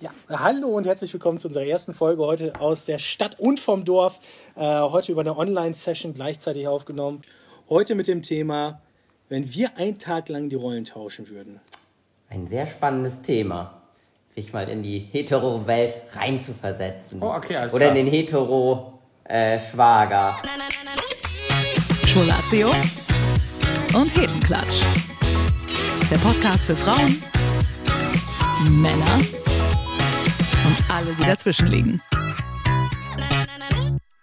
Ja, hallo und herzlich willkommen zu unserer ersten Folge heute aus der Stadt und vom Dorf. Äh, heute über eine Online-Session gleichzeitig aufgenommen. Heute mit dem Thema, wenn wir einen Tag lang die Rollen tauschen würden. Ein sehr spannendes Thema. Sich mal in die Hetero-Welt reinzuversetzen. Oh, okay, alles Oder klar. in den Hetero-Schwager. Schwulatio und Hetenklatsch. Der Podcast für Frauen, Männer und alle, die dazwischen liegen.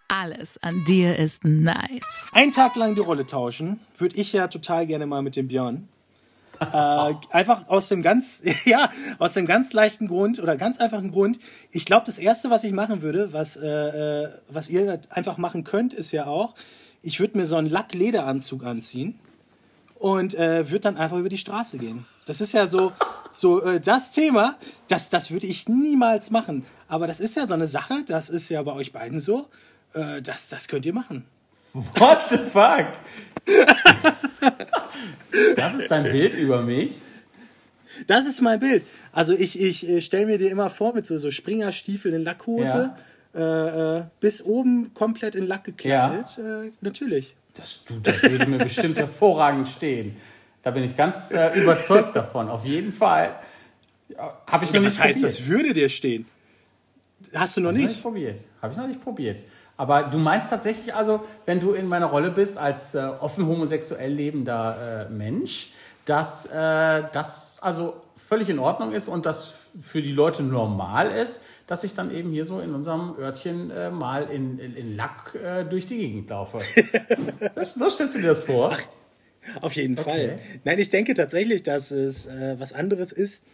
Alles an dir ist nice. Einen Tag lang die Rolle tauschen, würde ich ja total gerne mal mit dem Björn. Äh, einfach aus dem ganz, ja, aus dem ganz leichten Grund oder ganz einfachen Grund. Ich glaube, das erste, was ich machen würde, was, äh, äh, was ihr einfach machen könnt, ist ja auch, ich würde mir so einen Lack-Lederanzug anziehen und äh, würde dann einfach über die Straße gehen. Das ist ja so, so äh, das Thema, das, das würde ich niemals machen. Aber das ist ja so eine Sache, das ist ja bei euch beiden so, äh, das, das könnt ihr machen. What the fuck? Das ist dein Bild über mich. Das ist mein Bild. Also ich, ich äh, stelle mir dir immer vor mit so, so Springerstiefeln in Lackhose, äh, äh, bis oben komplett in Lack gekleidet. Äh, natürlich. Das, du, das würde mir bestimmt hervorragend stehen. Da bin ich ganz äh, überzeugt davon. Auf jeden Fall. Ja, Habe ich noch Was nicht heißt, probiert. das würde dir stehen? Hast du noch Habe ich noch nicht? nicht probiert. Habe ich noch nicht probiert. Aber du meinst tatsächlich also, wenn du in meiner Rolle bist als äh, offen homosexuell lebender äh, Mensch, dass äh, das also völlig in Ordnung ist und das für die Leute normal ist, dass ich dann eben hier so in unserem Örtchen äh, mal in, in, in Lack äh, durch die Gegend laufe. Das- so stellst du dir das vor? Auf jeden Okay. Fall. Nein, ich denke tatsächlich, dass es äh, was anderes ist.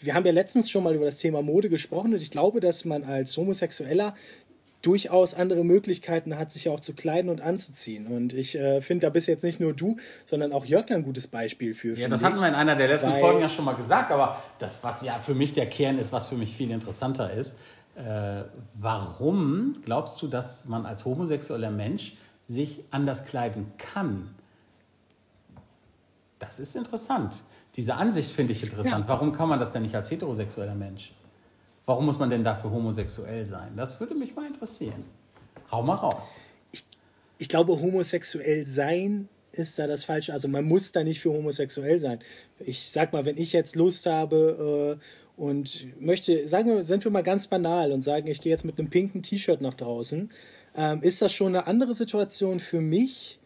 Wir haben ja letztens schon mal über das Thema Mode gesprochen und ich glaube, dass man als Homosexueller durchaus andere Möglichkeiten hat, sich auch zu kleiden und anzuziehen. Und ich äh, finde, da bist jetzt nicht nur du, sondern auch Jörg ein gutes Beispiel für. Ja, das ich. hatten wir in einer der letzten Weil- Folgen ja schon mal gesagt, aber das, was ja für mich der Kern ist, was für mich viel interessanter ist, äh, warum glaubst du, dass man als homosexueller Mensch sich anders kleiden kann? Das ist interessant. Diese Ansicht finde ich interessant. Ja. Warum kann man das denn nicht als heterosexueller Mensch? Warum muss man denn dafür homosexuell sein? Das würde mich mal interessieren. Hau mal raus. ich glaube, homosexuell sein ist da das Falsche. Also man muss da nicht für homosexuell sein. Ich sag mal, wenn ich jetzt Lust habe äh, und möchte, sagen wir, sind wir mal ganz banal und sagen, ich gehe jetzt mit einem pinken T-Shirt nach draußen, ähm, ist das schon eine andere Situation für mich,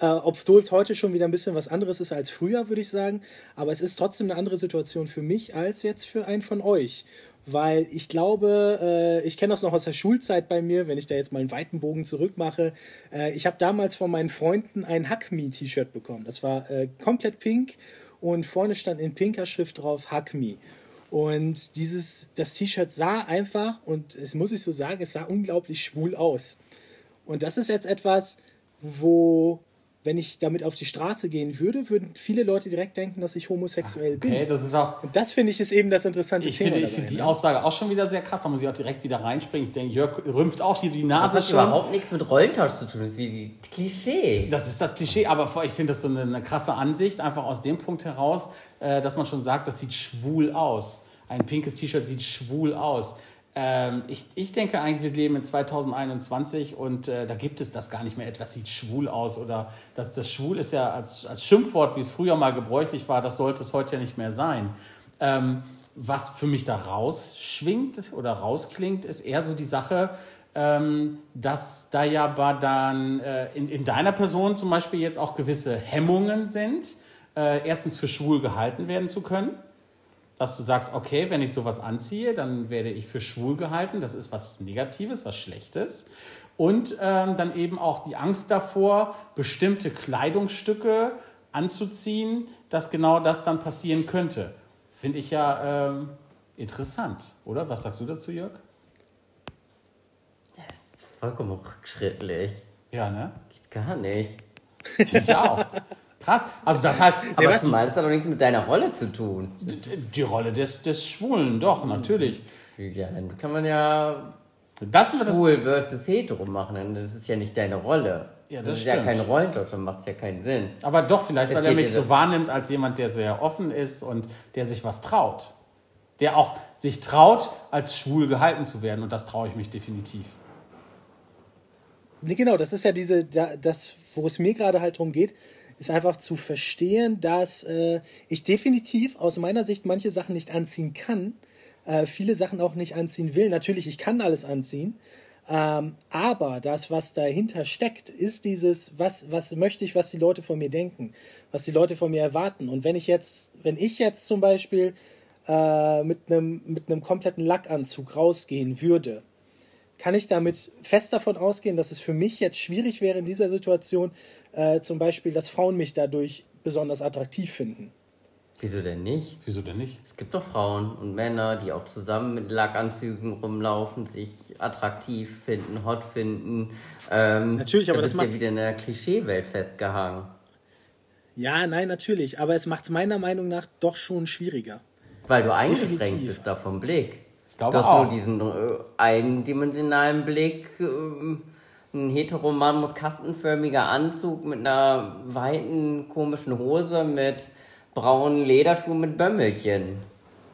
äh, obwohl es heute schon wieder ein bisschen was anderes ist als früher, würde ich sagen. Aber es ist trotzdem eine andere Situation für mich als jetzt für einen von euch. Weil ich glaube, äh, ich kenne das noch aus der Schulzeit bei mir, wenn ich da jetzt mal einen weiten Bogen zurückmache. Äh, ich habe damals von meinen Freunden ein Hack Me T-Shirt bekommen. Das war äh, komplett pink und vorne stand in pinker Schrift drauf Hack Me. Und dieses, das T-Shirt sah einfach, und es muss ich so sagen, es sah unglaublich schwul aus. Und das ist jetzt etwas, wo, wenn ich damit auf die Straße gehen würde, würden viele Leute direkt denken, dass ich homosexuell bin. Okay, das ist auch, Und das finde ich ist eben das interessante Ich Thema. finde, ich finde die ne? Aussage auch schon wieder sehr krass. Da muss ich auch direkt wieder reinspringen. Ich denke, Jörg rümpft auch hier die Das Nase hat schon. überhaupt nichts mit Rollentausch zu tun. Das ist wie die Klischee. Das ist das Klischee, aber ich finde das so eine, eine krasse Ansicht, einfach aus dem Punkt heraus, äh, dass man schon sagt, das sieht schwul aus. Ein pinkes T-Shirt sieht schwul aus. Ähm, ich, ich denke eigentlich, wir leben in 2021 und äh, da gibt es das gar nicht mehr. Etwas sieht schwul aus oder das, das schwul ist ja als, als Schimpfwort, wie es früher mal gebräuchlich war, das sollte es heute ja nicht mehr sein. Ähm, was für mich da rausschwingt oder rausklingt, ist eher so die Sache, ähm, dass da ja aber dann äh, in, in deiner Person zum Beispiel jetzt auch gewisse Hemmungen sind, äh, erstens für schwul gehalten werden zu können. Dass du sagst, okay, wenn ich sowas anziehe, dann werde ich für schwul gehalten. Das ist was Negatives, was Schlechtes. Und ähm, dann eben auch die Angst davor, bestimmte Kleidungsstücke anzuziehen, dass genau das dann passieren könnte. Finde ich ja ähm, interessant, oder? Was sagst du dazu, Jörg? Das ist vollkommen rückschrittlich. Ja, ne? Geht gar nicht. Ich auch. Krass. Also das heißt, Aber was- zumal das hat doch nichts mit deiner Rolle zu tun. die Rolle des, des Schwulen, doch, natürlich. Ja, dann kann man ja Das wird das. schwul versus hetero machen. Das ist ja nicht deine Rolle. Ja, das ist ja stimmt. kein Rollentausch, dann macht es ja keinen Sinn. Aber doch, vielleicht, Es weil er mich ja so so- wahrnimmt als jemand, der sehr offen ist und der sich was traut. der auch sich traut, als schwul gehalten zu werden. Und das traue ich mich definitiv. Nee, genau, das ist ja diese, das, wo es mir gerade halt darum geht, ist einfach zu verstehen, dass äh, ich definitiv aus meiner Sicht manche Sachen nicht anziehen kann, äh, viele Sachen auch nicht anziehen will. Natürlich, ich kann alles anziehen, ähm, aber das, was dahinter steckt, ist dieses, was, was möchte ich, was die Leute von mir denken, was die Leute von mir erwarten. Und wenn ich jetzt, wenn ich jetzt zum Beispiel äh, mit einem mit einem kompletten Lackanzug rausgehen würde, kann ich damit fest davon ausgehen, dass es für mich jetzt schwierig wäre in dieser Situation, äh, zum Beispiel, dass Frauen mich dadurch besonders attraktiv finden. Wieso denn nicht? Wieso denn nicht? Es gibt doch Frauen und Männer, die auch zusammen mit Lackanzügen rumlaufen, sich attraktiv finden, hot finden. Ähm, Natürlich, aber da das bist du macht's- ja wieder in der Klischeewelt festgehangen. Ja, nein, natürlich, aber es macht es meiner Meinung nach doch schon schwieriger. Weil du eingeschränkt Definitiv. bist da vom Blick. Ich glaube du hast auch. nur diesen äh, eindimensionalen Blick. ähm, ein heteroman muss kastenförmiger Anzug mit einer weiten, komischen Hose mit braunen Lederschuhen mit Bömmelchen.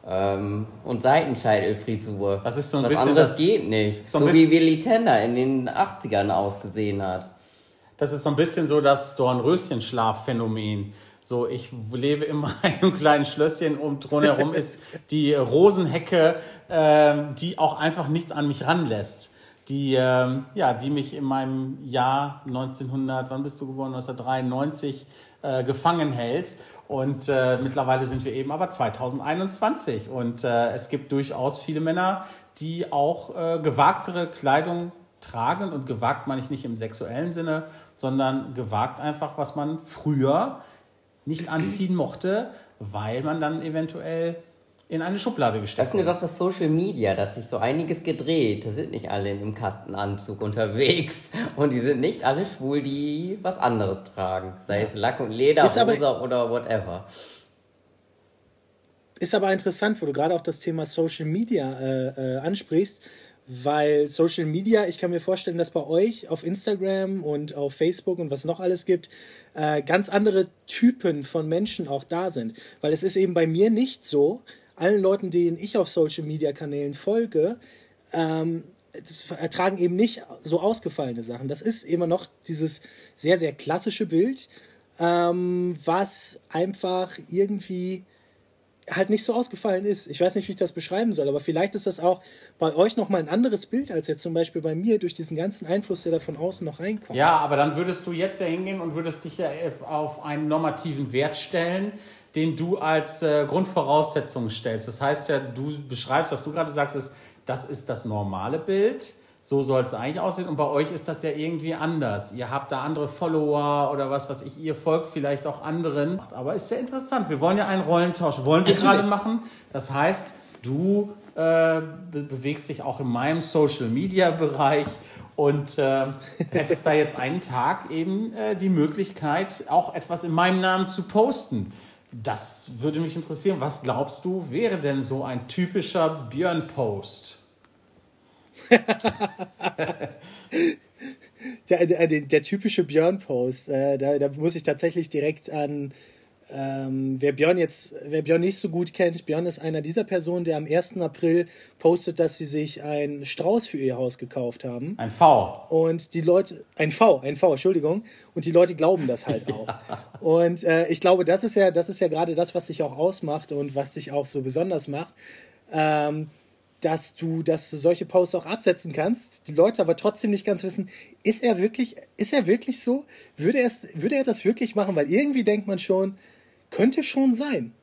Ähm, und Seitenscheitelfrisur. Das ist so ein Was bisschen anderes das- geht nicht. so So, wie Willi Tender in den 80ern ausgesehen hat. Das ist so ein bisschen so das Dornröschenschlafphänomen. So, ich lebe in einem kleinen Schlösschen und drumherum ist die Rosenhecke, ähm, die auch einfach nichts an mich ranlässt. Die, ähm, ja, die mich in meinem Jahr 1900, wann bist du geboren? 1993 äh, gefangen hält. Und äh, mittlerweile sind wir eben aber 2021. Und äh, es gibt durchaus viele Männer, die auch äh, gewagtere Kleidung tragen. Und gewagt meine ich nicht im sexuellen Sinne, sondern gewagt einfach, was man früher nicht anziehen mochte, weil man dann eventuell in eine Schublade gesteckt Öffne doch ist. das Social Media, da hat sich so einiges gedreht. Da sind nicht alle in einem Kastenanzug unterwegs. Und die sind nicht alle schwul, die was anderes tragen. Sei es Lack und Leder, Ist aber- oder whatever. Ist aber interessant, wo du gerade auch das Thema Social Media äh, äh, ansprichst, weil Social Media, ich kann mir vorstellen, dass bei euch auf Instagram und auf Facebook und was noch alles gibt, äh, ganz andere Typen von Menschen auch da sind. Weil es ist eben bei mir nicht so, allen Leuten, denen ich auf Social Media Kanälen folge, ähm, ertragen eben nicht so ausgefallene Sachen. Das ist immer noch dieses sehr, sehr klassische Bild, ähm, was einfach irgendwie halt nicht so ausgefallen ist. Ich weiß nicht, wie ich das beschreiben soll, aber vielleicht ist das auch bei euch nochmal ein anderes Bild als jetzt zum Beispiel bei mir durch diesen ganzen Einfluss, der da von außen noch reinkommt. Ja, aber dann würdest du jetzt ja hingehen und würdest dich ja auf einen normativen Wert stellen, den du als äh, Grundvoraussetzung stellst. Das heißt ja, du beschreibst, was du gerade sagst, ist, das ist das normale Bild. So soll es eigentlich aussehen. Und bei euch ist das ja irgendwie anders. Ihr habt da andere Follower oder was, was ich, ihr folgt vielleicht auch anderen. Aber ist sehr interessant. Wir wollen ja einen Rollentausch. Wollen wir gerade machen. Das heißt, du äh, be bewegst dich auch in meinem Social Media Bereich und äh, hättest da jetzt einen Tag eben äh, die Möglichkeit, auch etwas in meinem Namen zu posten. Das würde mich interessieren. Was glaubst du, wäre denn so ein typischer Björn-Post? Der, der, der, typische Björn-Post, äh, da, da muss ich tatsächlich direkt an, ähm, wer Björn jetzt, wer Björn nicht so gut kennt, Björn ist einer dieser Personen, der am 1. April postet, dass sie sich einen Strauß für ihr Haus gekauft haben. Ein V. Und die Leute, ein V, ein V, Entschuldigung. Und die Leute glauben das halt auch. Und äh, ich glaube, das ist ja, das ist ja gerade das, was dich auch ausmacht und was dich auch so besonders macht. Ähm, dass du, dass du solche Posts auch absetzen kannst, die Leute aber trotzdem nicht ganz wissen, ist er wirklich, ist er wirklich so? Würde er, es- würde er das wirklich machen? Weil irgendwie denkt man schon, könnte schon sein.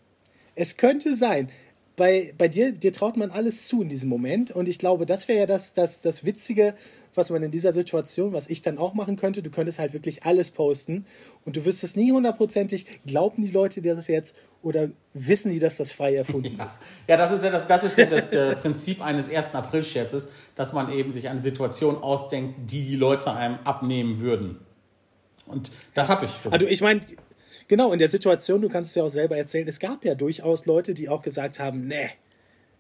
Es könnte sein. Bei, bei dir, dir traut man alles zu in diesem Moment. Und ich glaube, das wäre ja das, das, das Witzige, was man in dieser Situation, was ich dann auch machen könnte. Du könntest halt wirklich alles posten. Und du wüsstest nie hundertprozentig, glauben die Leute dir das jetzt oder wissen die, dass das frei erfunden ist. Ja, das ist ja das, das, ist ja das äh, Prinzip eines 1. April-Scherzes, dass man eben sich eine Situation ausdenkt, die die Leute einem abnehmen würden. Und das habe ich. Also ich meine, genau, in der Situation, du kannst es ja auch selber erzählen, es gab ja durchaus Leute, die auch gesagt haben, nee,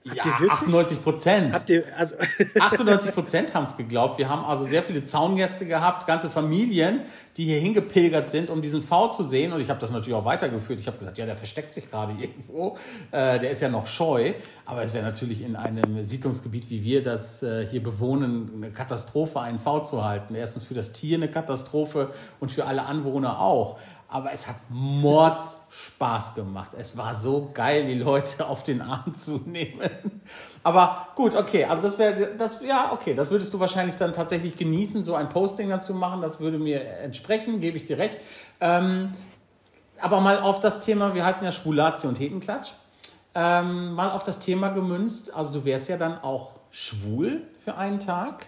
Ja, ihr wirklich? 98 Prozent. Habt ihr, also, 98 Prozent haben es geglaubt. Wir haben also sehr viele Zaungäste gehabt, ganze Familien, die hier hingepilgert sind, um diesen V zu sehen. Und ich habe das natürlich auch weitergeführt. Ich habe gesagt, ja, der versteckt sich gerade irgendwo. Äh, der ist ja noch scheu. Aber es wäre natürlich in einem Siedlungsgebiet, wie wir das äh, hier bewohnen, eine Katastrophe, einen V zu halten. Erstens für das Tier eine Katastrophe und für alle Anwohner auch. Aber es hat Mords Spaß gemacht. Es war so geil, die Leute auf den Arm zu nehmen. Aber gut, okay, also das wäre, das, ja, okay, das würdest du wahrscheinlich dann tatsächlich genießen, so ein Posting dazu machen. Das würde mir entsprechen, gebe ich dir recht. Ähm, aber mal auf das Thema, wir heißen ja Schwulatio und Hetenklatsch, ähm, mal auf das Thema gemünzt. Also du wärst ja dann auch schwul für einen Tag.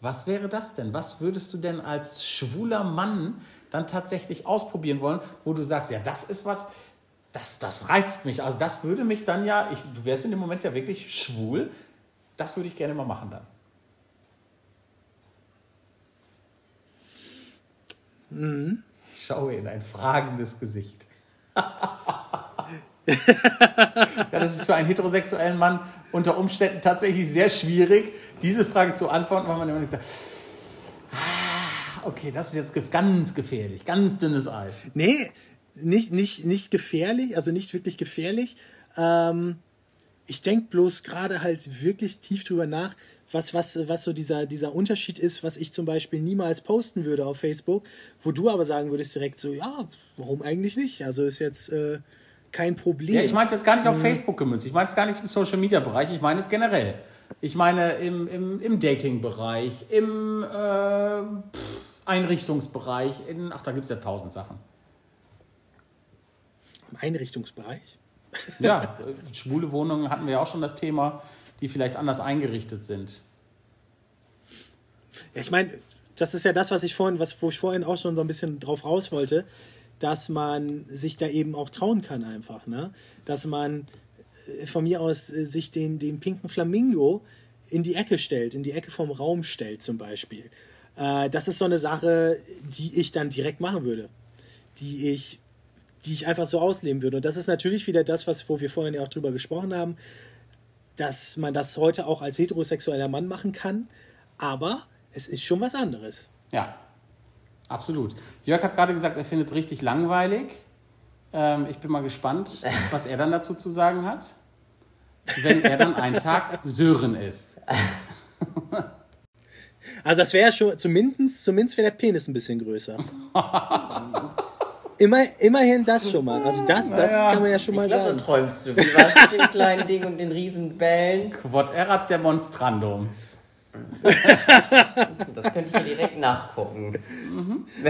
Was wäre das denn? Was würdest du denn als schwuler Mann dann tatsächlich ausprobieren wollen, wo du sagst, ja, das ist was, das, das reizt mich. Also das würde mich dann ja, ich, du wärst in dem Moment ja wirklich schwul, das würde ich gerne mal machen dann. Ich schaue in ein fragendes Gesicht. ja, das ist für einen heterosexuellen Mann unter Umständen tatsächlich sehr schwierig, diese Frage zu antworten, weil man immer sagt, ah, okay, das ist jetzt ganz gefährlich, ganz dünnes Eis. nee, nicht, nicht, nicht gefährlich, also nicht wirklich gefährlich. Ähm, ich denke bloß gerade halt wirklich tief drüber nach, was, was, was so dieser, dieser Unterschied ist, was ich zum Beispiel niemals posten würde auf Facebook, wo du aber sagen würdest direkt so, ja, warum eigentlich nicht? Also ist jetzt äh, kein Problem. Ja, ich meine es jetzt gar nicht auf Facebook gemünzt. Ich meine es gar nicht im Social Media Bereich. Ich meine es generell. Ich meine im, im, im Dating-Bereich, im äh, pff, Einrichtungsbereich. In, ach, da gibt es ja tausend Sachen. Im Einrichtungsbereich. Ja, schwule Wohnungen hatten wir ja auch schon das Thema, die vielleicht anders eingerichtet sind. Ja, ich meine, das ist ja das, was ich vorhin, was, wo ich vorhin auch schon so ein bisschen drauf raus wollte, dass man sich da eben auch trauen kann einfach, ne? Dass man äh, von mir aus äh, sich den, den pinken Flamingo in die Ecke stellt, in die Ecke vom Raum stellt zum Beispiel. Äh, das ist so eine Sache, die ich dann direkt machen würde. Die ich, die ich einfach so ausleben würde. Und das ist natürlich wieder das, was, wo wir vorhin ja auch drüber gesprochen haben, dass man das heute auch als heterosexueller Mann machen kann, aber es ist schon was anderes. Ja, absolut. Jörg hat gerade gesagt, er findet es richtig langweilig. Ähm, ich bin mal gespannt, was er dann dazu zu sagen hat, wenn er dann einen Tag Sören ist. Also das wäre schon, zumindest, zumindest wäre der Penis ein bisschen größer. Immer, immerhin das schon mal. Also das, das Naja, kann man ja schon mal Ich glaube, sagen. so träumst du. Wie war es mit dem kleinen Ding und den riesen Bällen? Quod erat demonstrandum. Das könnte ich ja direkt nachgucken.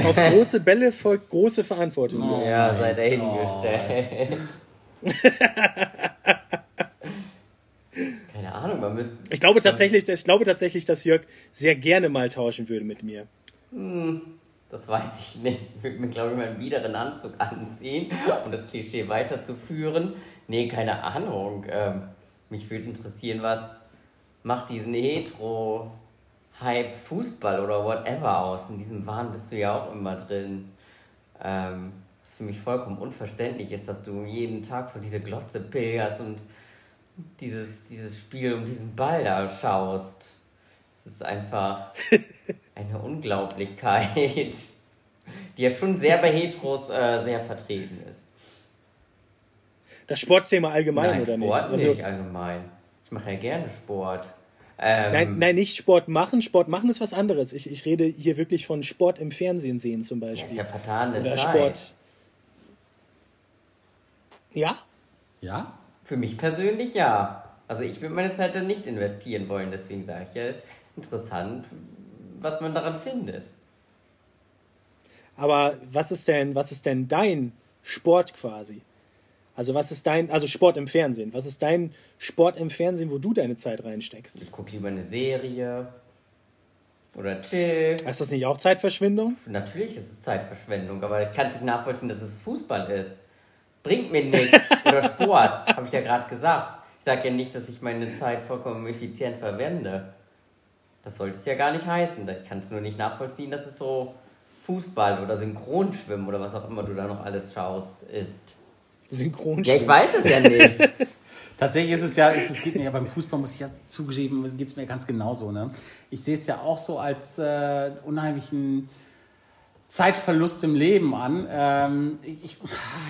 Auf große Bälle folgt große Verantwortung. ja, sei dahingestellt. Keine Ahnung, man müsste. Ich glaube tatsächlich, ich glaube tatsächlich, dass Jörg sehr gerne mal tauschen würde mit mir. Das weiß ich nicht. Ich würde mir, glaube ich, mal einen biederen Anzug anziehen, um das Klischee weiterzuführen. Nee, keine Ahnung. Ähm, mich würde interessieren, was macht diesen Hetero-Hype Fußball oder whatever aus. In diesem Wahn bist du ja auch immer drin. Ähm, was für mich vollkommen unverständlich ist, dass du jeden Tag vor diese Glotze pilgerst und dieses, dieses Spiel um diesen Ball da schaust. Es ist einfach eine Unglaublichkeit, die ja schon sehr bei Heteros äh, sehr vertreten ist. Das Sportthema allgemein nein, oder Sport nicht? Also, nicht allgemein. Ich mache ja gerne Sport. Ähm, nein, nein, nicht Sport machen. Sport machen ist was anderes. Ich, ich rede hier wirklich von Sport im Fernsehen sehen zum ja, ist Beispiel. ja vertane oder Zeit. Sport. Ja? Ja? Für mich persönlich ja. Also ich würde meine Zeit dann nicht investieren wollen, deswegen sage ich ja, interessant, was man daran findet. Aber was ist denn, was ist denn dein Sport quasi? Also was ist dein, also Sport im Fernsehen? Was ist dein Sport im Fernsehen, wo du deine Zeit reinsteckst? Ich gucke lieber eine Serie oder chill. Ist das nicht auch Zeitverschwendung? Natürlich ist es Zeitverschwendung, aber ich kann es nicht nachvollziehen, dass es Fußball ist. Bringt mir nichts. Oder Sport, habe ich ja gerade gesagt. Ich sage ja nicht, dass ich meine Zeit vollkommen effizient verwende. Das sollte es ja gar nicht heißen. Ich kann es nur nicht nachvollziehen, dass es so Fußball oder Synchronschwimmen oder was auch immer du da noch alles schaust, ist. Synchron. Ja, ich weiß es ja nicht. Tatsächlich ist es ja, ist, es geht mir ja beim Fußball, muss ich ja zugeben, geht es mir ganz genauso. Ne? Ich sehe es ja auch so als äh, unheimlichen Zeitverlust im Leben an. Ähm, ich,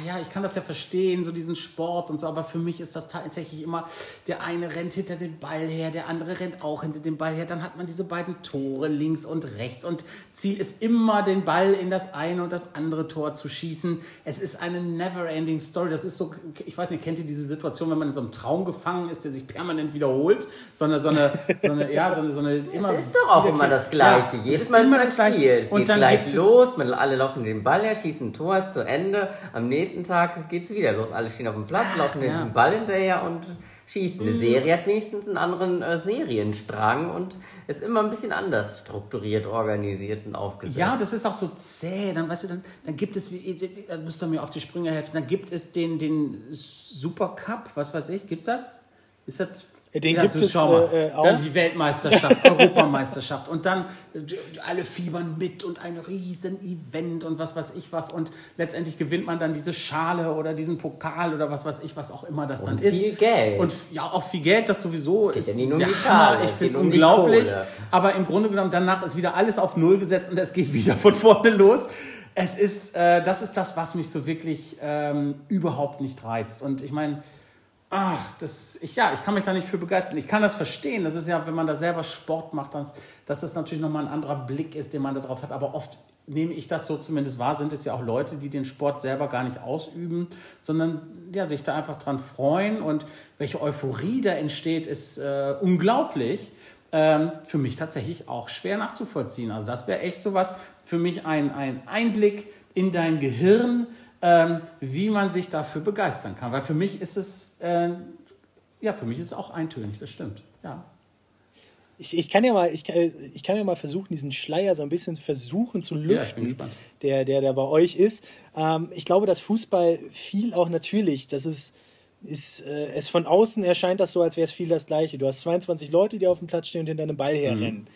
ja, ich kann das ja verstehen, so diesen Sport und so, aber für mich ist das tatsächlich immer, der eine rennt hinter den Ball her, der andere rennt auch hinter den Ball her, dann hat man diese beiden Tore links und rechts und Ziel ist immer, den Ball in das eine und das andere Tor zu schießen. Es ist eine never-ending Story. Das ist so, ich weiß nicht, kennt ihr diese Situation, wenn man in so einem Traum gefangen ist, der sich permanent wiederholt? So eine, so eine, so eine ja, so eine, so eine immer. Es ist doch auch immer das Gleiche. Ja, Jedes Mal ist immer das Gleiche. Es Und geht dann gleich los, man, alle laufen den Ball her, schießen ein Tor, ist zu Ende. Am nächsten Tag geht's wieder los. Alle stehen auf dem Platz, laufen ja. den Ball hinterher und schießen. Eine Serie hat wenigstens einen anderen äh, Serienstrang und ist immer ein bisschen anders strukturiert, organisiert und aufgesetzt. Ja, das ist auch so zäh. Dann, weißt du, dann, dann gibt es, wie- da müsst ihr mir auf die Sprünge helfen, dann gibt es den, den Supercup, was weiß ich, gibt's das? Ist das? Den Ja, gibt so es, schau mal. äh, äh, auch. Dann die Weltmeisterschaft, Europameisterschaft und dann äh, alle fiebern mit und ein riesen Event und was weiß ich was und letztendlich gewinnt man dann diese Schale oder diesen Pokal oder was weiß ich, was auch immer das dann Und ist. viel Geld. Und ja, auch viel Geld, das sowieso geht ist ja nicht nur um der die Hammer. Schale, Ich es finde es geht um unglaublich. Aber im Grunde genommen, danach ist wieder alles auf Null gesetzt und es geht wieder von vorne los. Es ist, äh, das ist das, was mich so wirklich ähm, überhaupt nicht reizt. Und ich meine, ach, das, ich, ja, ich kann mich da nicht für begeistern. Ich kann das verstehen. Das ist ja, wenn man da selber Sport macht, dass, dass das natürlich nochmal ein anderer Blick ist, den man da drauf hat. Aber oft nehme ich das so zumindest wahr, sind es ja auch Leute, die den Sport selber gar nicht ausüben, sondern ja, sich da einfach dran freuen. Und welche Euphorie da entsteht, ist äh, unglaublich ähm, für mich tatsächlich auch schwer nachzuvollziehen. Also das wäre echt sowas für mich ein, ein Einblick in dein Gehirn, ähm, wie man sich dafür begeistern kann. Weil für mich ist es, äh, ja, für mich ist es auch eintönig, das stimmt. Ja. Ich, ich, kann ja mal, ich, kann, ich kann ja mal versuchen, diesen Schleier so ein bisschen versuchen zu Ja, lüften, gespannt. der, der, der bei euch ist. Ähm, ich glaube, dass Fußball viel auch natürlich, das ist, ist äh, es von außen erscheint das so, als wäre es viel das Gleiche. Du hast 22 Leute, die auf dem Platz stehen und hinter einem Ball herrennen.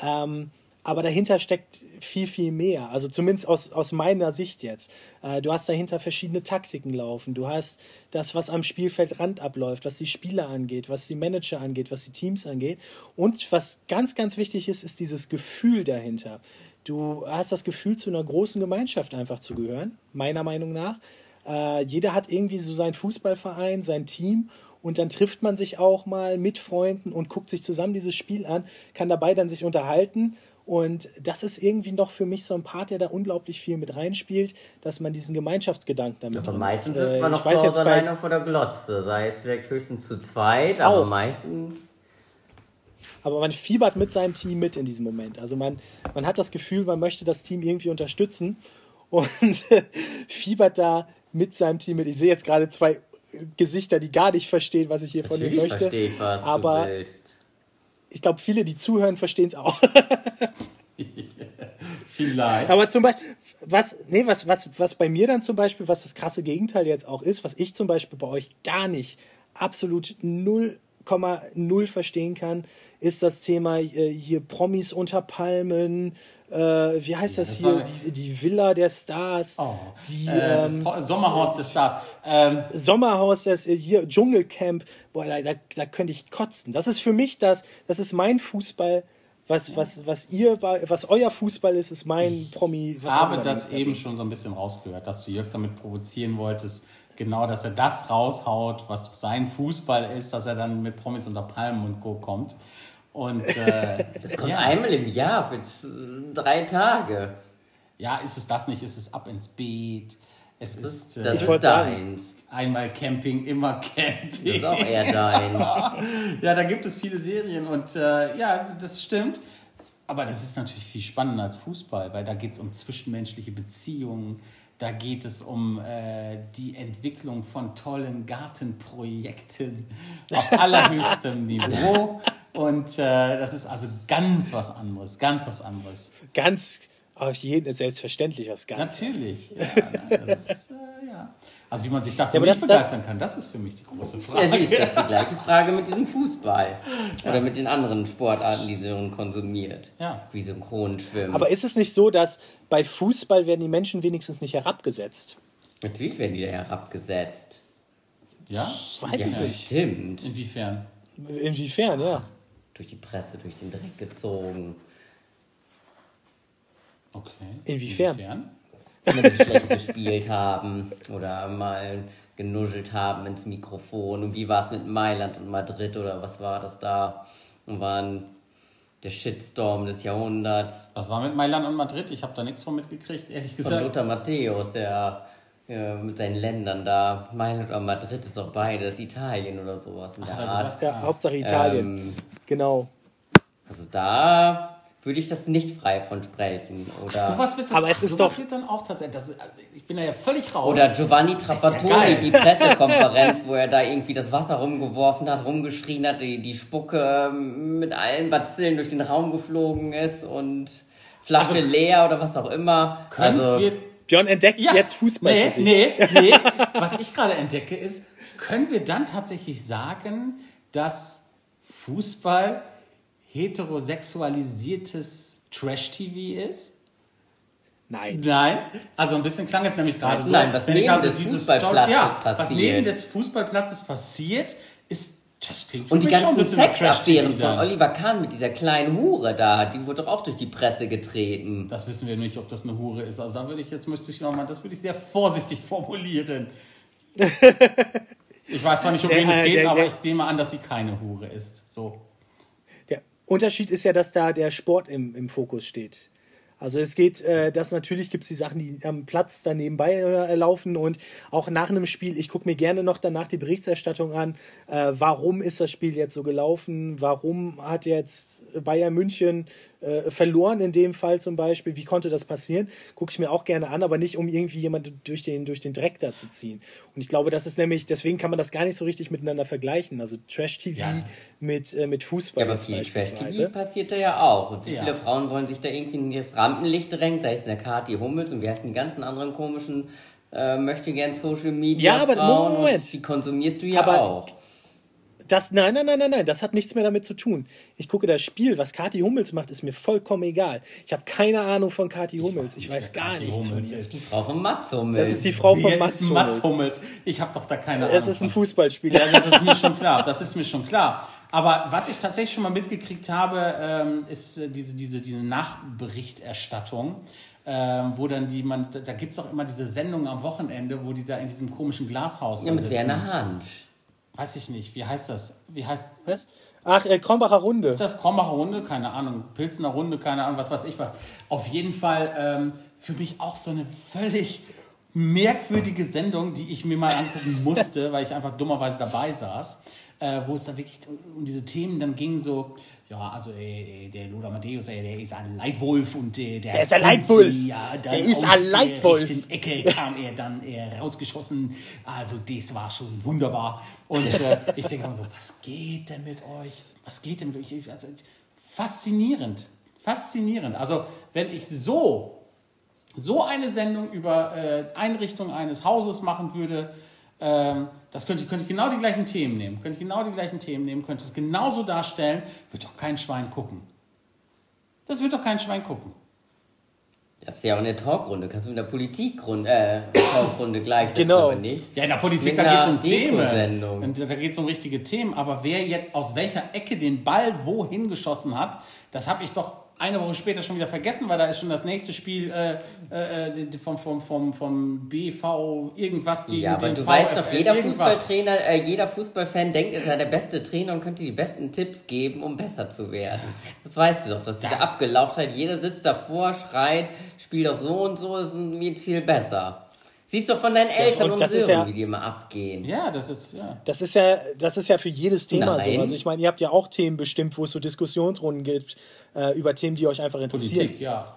Ähm, aber dahinter steckt viel, viel mehr. Also zumindest aus, aus meiner Sicht jetzt. Äh, du hast dahinter verschiedene Taktiken laufen. Du hast das, was am Spielfeldrand abläuft, was die Spieler angeht, was die Manager angeht, was die Teams angeht. Und was ganz, ganz wichtig ist, ist dieses Gefühl dahinter. Du hast das Gefühl, zu einer großen Gemeinschaft einfach zu gehören, meiner Meinung nach. Äh, jeder hat irgendwie so seinen Fußballverein, sein Team und dann trifft man sich auch mal mit Freunden und guckt sich zusammen dieses Spiel an, kann dabei dann sich unterhalten. Und das ist irgendwie noch für mich so ein Part, der da unglaublich viel mit reinspielt, dass man diesen Gemeinschaftsgedanken damit Aber drin meistens hat. sitzt Äh, man noch zu Hause alleine vor der Glotze. Sei es vielleicht höchstens zu zweit, aber Auch. meistens. aber man fiebert mit seinem Team mit in diesem Moment. Also man, man hat das Gefühl, man möchte das Team irgendwie unterstützen und fiebert da mit seinem Team mit. Ich sehe jetzt gerade zwei Gesichter, die gar nicht verstehen, was ich hier von ihnen Natürlich möchte. verstehe ich, was aber du willst. Ich glaube, viele, die zuhören, verstehen es auch. Vielleicht. Aber zum Beispiel, was, nee, was, was, was bei mir dann zum Beispiel, was das krasse Gegenteil jetzt auch ist, was ich zum Beispiel bei euch gar nicht, absolut 0,0 verstehen kann, ist das Thema äh, hier Promis unter Palmen, äh, wie heißt das, das hier, die, die Villa der Stars, Oh, die äh, das ähm, Sommerhaus des Stars. Ähm, Sommerhaus, das äh, hier Dschungelcamp, boah, da, da, da könnte ich kotzen. Das ist für mich das, das ist mein Fußball, was, was, was ihr, was euer Fußball ist, ist mein Promi. Ich habe das eben schon so ein bisschen rausgehört, dass du Jörg damit provozieren wolltest, genau, dass er das raushaut, was sein Fußball ist, dass er dann mit Promis unter Palmen und Co. kommt. Und äh, Das kommt ja, einmal im Jahr für drei Tage. ja, ist es das nicht? Ist es ab ins Beet? Es ist äh, Das ist deins. einmal Camping, immer Das Camping. ist auch eher deins. Ja, da gibt es viele Serien und äh, ja, das stimmt. Aber das ist natürlich viel spannender als Fußball, weil da geht es um zwischenmenschliche Beziehungen, da geht es um äh, die Entwicklung von tollen Gartenprojekten auf allerhöchstem Niveau. Und äh, das ist also ganz was anderes, ganz was anderes. Ganz auf jeden selbstverständlich das Ganze. Natürlich. Ja, das ist, äh, ja. Also wie man sich dafür Ja, nicht das- das- begeistern kann, das ist für mich die große Ja, Frage. siehst du, das ist die gleiche Frage mit diesem Fußball. Oder mit den anderen Sportarten, die Sören konsumiert. Ja. Wie Synchronschwimmen. Aber ist es nicht so, dass bei Fußball werden die Menschen wenigstens nicht herabgesetzt? Natürlich werden die da herabgesetzt. Ja? Weiß ich Ja, nicht. stimmt. Inwiefern? Inwiefern, ja. Durch die Presse, durch den Dreck gezogen. Okay. Inwiefern? Wenn sie schlecht gespielt haben oder mal genuschelt haben ins Mikrofon. Und wie war es mit Mailand und Madrid oder was war das da? Und waren der Shitstorm des Jahrhunderts Was war mit Mailand und Madrid? Ich habe da nichts von mitgekriegt, ehrlich von gesagt. Lothar Matthäus, der äh, mit seinen Ländern da. Mailand oder Madrid ist auch beides, Italien oder sowas in der er Art. gesagt? Ja, Hauptsache Italien. Ähm, genau. also da würde ich das nicht frei von sprechen. Oder, Sowas wird, das, Aber es ach, ist sowas doch- wird dann auch tatsächlich. Das, also ich bin da ja völlig raus. Oder Giovanni. Trapattoni, die Pressekonferenz, wo er da irgendwie das Wasser rumgeworfen hat, rumgeschrien hat, die, die Spucke mit allen Bazillen durch den Raum geflogen ist und Flasche Also- leer oder was auch immer. Können also, wir Björn entdeckt Ja, jetzt Fußball nee, für sich. Nee, nee. Was ich gerade entdecke ist, können wir dann tatsächlich sagen, dass Fußball heterosexualisiertes Trash-TV ist? Nein. Nein. Also ein bisschen klang es nämlich gerade so. Nein, was Wenn ich neben also des dieses Fußballplatzes ja, Was passiert. neben des Fußballplatzes passiert, ist, das klingt für und die mich schon ein ganzen Sexaffären von. Oliver Kahn mit dieser kleinen Hure da, die wurde doch auch durch die Presse getreten. Das wissen wir nicht, ob das eine Hure ist. Also da würde ich jetzt müsste ich noch mal, das würde ich sehr vorsichtig formulieren. Ich weiß zwar nicht, um wen es geht, der- aber der- ich nehme an, dass sie keine Hure ist. So. Unterschied ist ja, dass da der Sport im, im Fokus steht. Also es geht, äh, das natürlich gibt es die Sachen, die am Platz da nebenbei äh, laufen und auch nach einem Spiel, ich gucke mir gerne noch danach die Berichterstattung an, äh, warum ist das Spiel jetzt so gelaufen, warum hat jetzt Bayern München äh, verloren in dem Fall zum Beispiel, wie konnte das passieren, gucke ich mir auch gerne an, aber nicht um irgendwie jemand durch den, durch den Dreck da zu ziehen. Und ich glaube, das ist nämlich, deswegen kann man das gar nicht so richtig miteinander vergleichen, also Trash-TV Ja. mit, äh, mit Fußball. Ja, aber viel. Trash-TV passiert da ja auch. Und wie Ja. viele Frauen wollen sich da irgendwie in das Rampenlicht drängen? Da ist eine Kathi Hummels und wie heißen die ganzen anderen komischen äh, möchte gern Social Media Ja, aber Frauen Moment. die konsumierst du ja Aber- auch. Das, nein, nein, nein, nein, nein, das hat nichts mehr damit zu tun. Ich gucke das Spiel, was Kathi Hummels macht, ist mir vollkommen egal. Ich habe keine Ahnung von Kathi Hummels. Ich weiß wer gar Kathi nichts von Hummels ihr. ist. Die Frau von Mats Hummels. Das ist die Frau von Mats ist Mats Hummels. Hummels. Ich habe doch da keine Ahnung. Es ist ein. Fußballspieler. Ja, das ist mir schon klar. Das ist mir schon klar. Aber was ich tatsächlich schon mal mitgekriegt habe, ähm, ist äh, diese, diese, diese Nachberichterstattung. Ähm, wo dann die, man, da, da gibt es auch immer diese Sendung am Wochenende, wo die da in diesem komischen Glashaus ja, mit sitzen. Werner Hansch. Weiß ich nicht, wie heißt das? Wie heißt Was? Ach, äh, Krombacher Runde. ist das Krombacher Runde? Keine Ahnung. Pilzner Runde? Keine Ahnung, was weiß ich was. Auf jeden Fall ähm, für mich auch so eine völlig merkwürdige Sendung, die ich mir mal angucken musste, weil ich einfach dummerweise dabei saß. Äh, wo es da wirklich um- um diese Themen dann ging, so, ja, also äh, äh, der Lothar Matthäus, äh, der ist ein Leitwolf und äh, der Der ist ein kommt, Leitwolf. äh, Ja, Der ist ein aus der Leitwolf. rechten Ecke kam er dann äh, rausgeschossen. Also das war schon wunderbar. Und äh, ich denke mir so, was geht denn mit euch? Was geht denn mit euch? Also, faszinierend. Faszinierend. Also wenn ich so, so eine Sendung über äh, Einrichtung eines Hauses machen würde, das könnte, könnte ich genau die gleichen Themen nehmen. Könnte ich genau die gleichen Themen nehmen, könnte es genauso darstellen, wird doch kein Schwein gucken. Das wird doch kein Schwein gucken. Das ist ja auch eine Talkrunde. Kannst du mit der Politikrunde, äh, Talkrunde gleichsetzen, Genau. aber nicht? Ja, in der Politik, Mit da geht es um Themen. Da geht es um richtige Themen. Aber wer jetzt aus welcher Ecke den Ball wohin geschossen hat, das habe ich doch eine Woche später schon wieder vergessen, weil da ist schon das nächste Spiel äh, äh, die vom, vom, vom, vom BV irgendwas gegen Ja, aber den du weißt doch, VfL jeder irgendwas. Fußballtrainer, äh, jeder Fußballfan denkt, er sei der beste Trainer und könnte die besten Tipps geben, um besser zu werden. Das weißt du doch, dass diese Ja. Abgelauchtheit, jeder sitzt davor, schreit, spiel doch so und so, wird viel besser. Siehst doch von deinen Eltern und und, das ist Sören, ja- wie die immer abgehen. Ja, das ist, ja. Das ist ja, das ist ja für jedes Thema Nein. so. Also ich meine, ihr habt ja auch Themen bestimmt, wo es so Diskussionsrunden gibt äh, über Themen, die euch einfach interessieren. Politik, ja.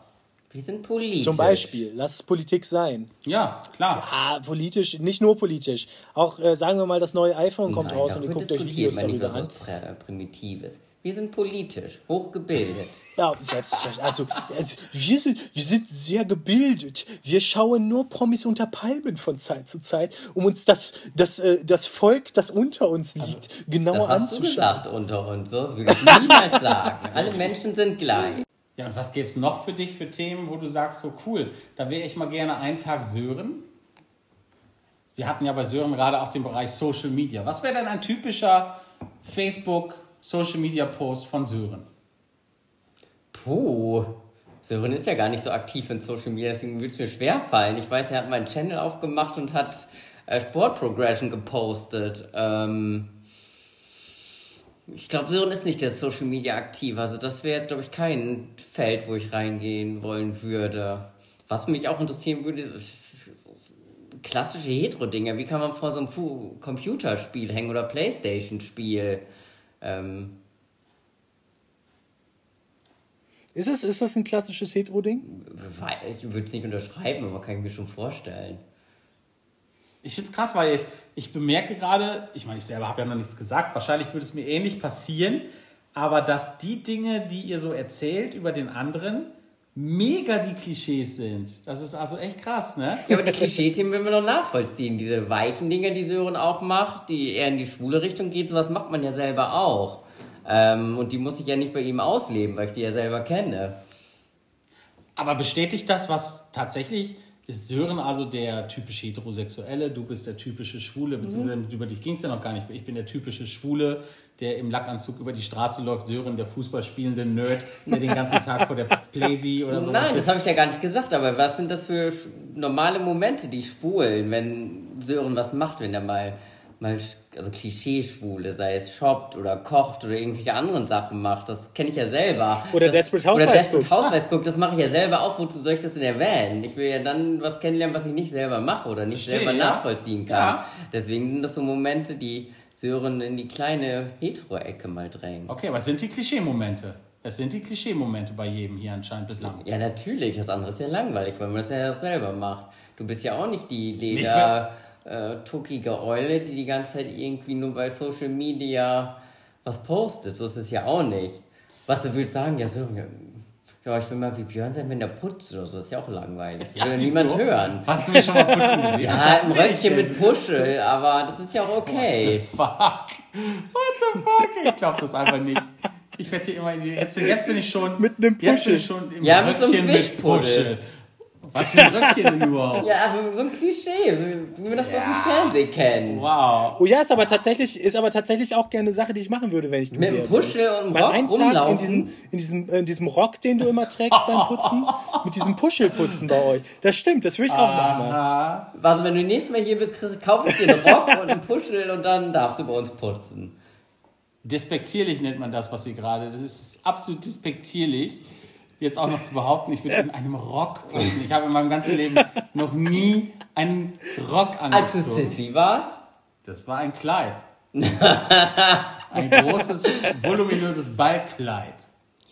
Wir sind politisch. Zum Beispiel, lass es Politik sein. Ja, klar. Ah, politisch, nicht nur politisch. Auch, äh, sagen wir mal, das neue iPhone kommt Nein, raus und ihr guckt euch Videos darüber an. Primitives. Wir sind politisch, hochgebildet. Ja, selbstverständlich. Also, also wir, sind, wir sind sehr gebildet. Wir schauen nur Promis unter Palmen von Zeit zu Zeit, um uns das, das, äh, das Volk, das unter uns liegt, genauer Das hast du anzuschauen. gesagt unter uns, so das würde ich niemals sagen. Alle Menschen sind gleich. Ja, und was gäbe es noch für dich für Themen, wo du sagst, so cool, da wäre ich mal gerne einen Tag Sören? wir hatten ja bei Sören gerade auch den Bereich Social Media. Was wäre denn ein typischer Facebook Social Media Post von Sören? Puh. Sören ist ja gar nicht so aktiv in Social Media, deswegen würde es mir schwer fallen. Ich weiß, er hat meinen Channel aufgemacht und hat äh, Sport Progression gepostet. Ähm, ich glaube, Sören ist nicht der Social Media aktiv. Also das wäre jetzt, glaube ich, kein Feld, wo ich reingehen wollen würde. Was mich auch interessieren würde, ist klassische Hetero-Dinge. Wie kann man vor so einem Computerspiel hängen oder Playstation-Spiel? Ähm, Ist es, ist das ein klassisches Hetero-Ding? ich würde es nicht unterschreiben, aber kann ich mir schon vorstellen. Ich finde es krass, weil ich, ich bemerke gerade, ich meine, ich selber habe ja noch nichts gesagt, wahrscheinlich würde es mir ähnlich passieren, aber dass die Dinge, die ihr so erzählt über den anderen, mega die Klischees sind. Das ist also echt krass, ne? Ja, aber die Klischee-Themen will man noch nachvollziehen. Diese weichen Dinge, die Sören auch macht, die eher in die schwule Richtung geht, sowas macht man ja selber auch. Ähm, und die muss ich ja nicht bei ihm ausleben, weil ich die ja selber kenne. Aber bestätigt das, was tatsächlich ist Sören also der typische Heterosexuelle, du bist der typische Schwule, beziehungsweise mhm. über dich ging es ja noch gar nicht. Ich bin der typische Schwule, der im Lackanzug über die Straße läuft. Sören, der Fußballspielende Nerd, der den ganzen Tag vor der Playsee oder so Nein, das habe ich ja gar nicht gesagt, aber was sind das für normale Momente, die schwulen, wenn Sören was macht, wenn er mal mal, also Klischee-Schwule, sei es shoppt oder kocht oder irgendwelche anderen Sachen macht. Das kenne ich ja selber. Oder das, Desperate Housewives Oder Desperate Housewives guckt, das mache ich ja selber auch. Wozu soll ich das denn erwähnen? Ich will ja dann was kennenlernen, was ich nicht selber mache oder nicht Verstehe, selber ja. nachvollziehen kann. Ja. Deswegen sind das so Momente, die Sören in die kleine Hetero-Ecke mal drängen. Okay, was sind die Klischee-Momente? Es sind die Klischee-Momente bei jedem hier anscheinend bislang. Ja, natürlich. Das andere ist ja langweilig, weil man das ja selber macht. Du bist ja auch nicht die Leder äh, tuckige Eule, die die ganze Zeit irgendwie nur bei Social Media was postet. So ist es ja auch nicht. Was du willst sagen, ja, so, ja, ich will mal wie Björn sein, wenn der putzt oder so. Das ist ja auch langweilig. Das ja, will niemand hören. Hast du mich schon mal putzen gesehen? ja, im Röckchen mit Puschel, aber das ist ja auch okay. What the fuck? What the fuck? Ich glaub das einfach nicht. Ich werde hier immer in die, jetzt, jetzt bin ich schon mit einem Puschel. Jetzt bin ich schon im ja, mit Röckchen so mit Puschel. Was für ein Röckchen denn überhaupt? Ja, aber so ein Klischee, wie man das ja. aus dem Fernsehen kennt. Wow. Oh ja, ist aber tatsächlich, ist aber tatsächlich auch gerne eine Sache, die ich machen würde, wenn ich du Mit einem Puschel und einem Rock rumlaufen. In diesem, in, diesem, in diesem Rock, den du immer trägst beim Putzen, mit diesem Puschelputzen bei euch. Das stimmt, das würde ich auch machen. Also wenn du nächstes Mal hier bist, kaufe ich dir einen Rock und einen Puschel und dann darfst du bei uns putzen. Despektierlich nennt man das, was sie gerade. Das ist absolut despektierlich jetzt auch noch zu behaupten, ich würde in einem Rock putzen. Ich habe in meinem ganzen Leben noch nie einen Rock angezogen. Als du Sissy warst? Das war ein Kleid. ein großes, voluminöses Ballkleid.